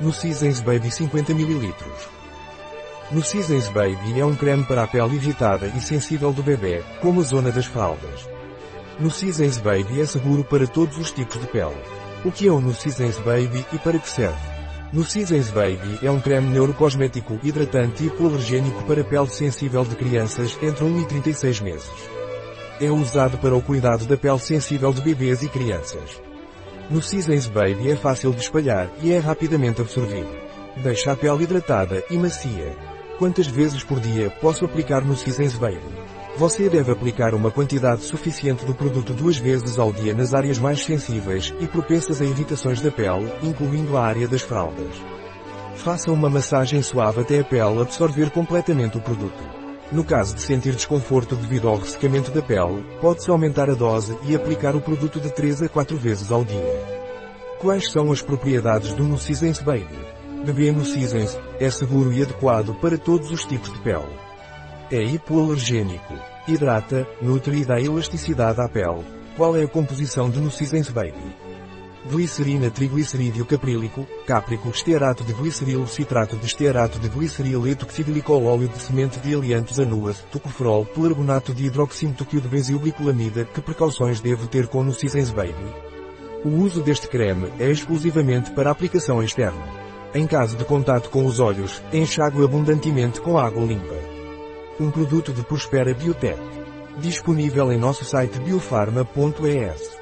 No Seasons Baby 50 ml. No Seasons Baby é um creme para a pele irritada e sensível do bebê, como a zona das fraldas. No Seasons Baby é seguro para todos os tipos de pele. O que é o No Seasons Baby e para que serve? No Seasons Baby é um creme neurocosmético hidratante e hipoalergênico para pele sensível de crianças entre 1 e 36 meses. É usado para o cuidado da pele sensível de bebês e crianças. No Seasons Baby é fácil de espalhar e é rapidamente absorvido. Deixa a pele hidratada e macia. Quantas vezes por dia posso aplicar no Seasons Baby? Você deve aplicar uma quantidade suficiente do produto duas vezes ao dia nas áreas mais sensíveis e propensas a irritações da pele, incluindo a área das fraldas. Faça uma massagem suave até a pele absorver completamente o produto. No caso de sentir desconforto devido ao ressecamento da pele, pode-se aumentar a dose e aplicar o produto de 3 a 4 vezes ao dia. Quais são as propriedades do Nucisens Baby? Bebê Nucisens é seguro e adequado para todos os tipos de pele. É hipoalergênico. Hidrata, nutre e dá elasticidade à pele. Qual é a composição de Nucisens Baby? Glicerina triglicerídeo caprílico, cáprico estearato de glicerilo citrato de estearato de gliceril etoxidglicol óleo de semente de aliantos anuas, tocoferol, pelargonato de hidroxímetokio de benzilglicolamida Que precauções devo ter com Nucisens Baby? O uso deste creme é exclusivamente para aplicação externa. Em caso de contato com os olhos, enxague abundantemente com água limpa. Um produto de Prospera Biotech. Disponível em nosso site biofarma.es.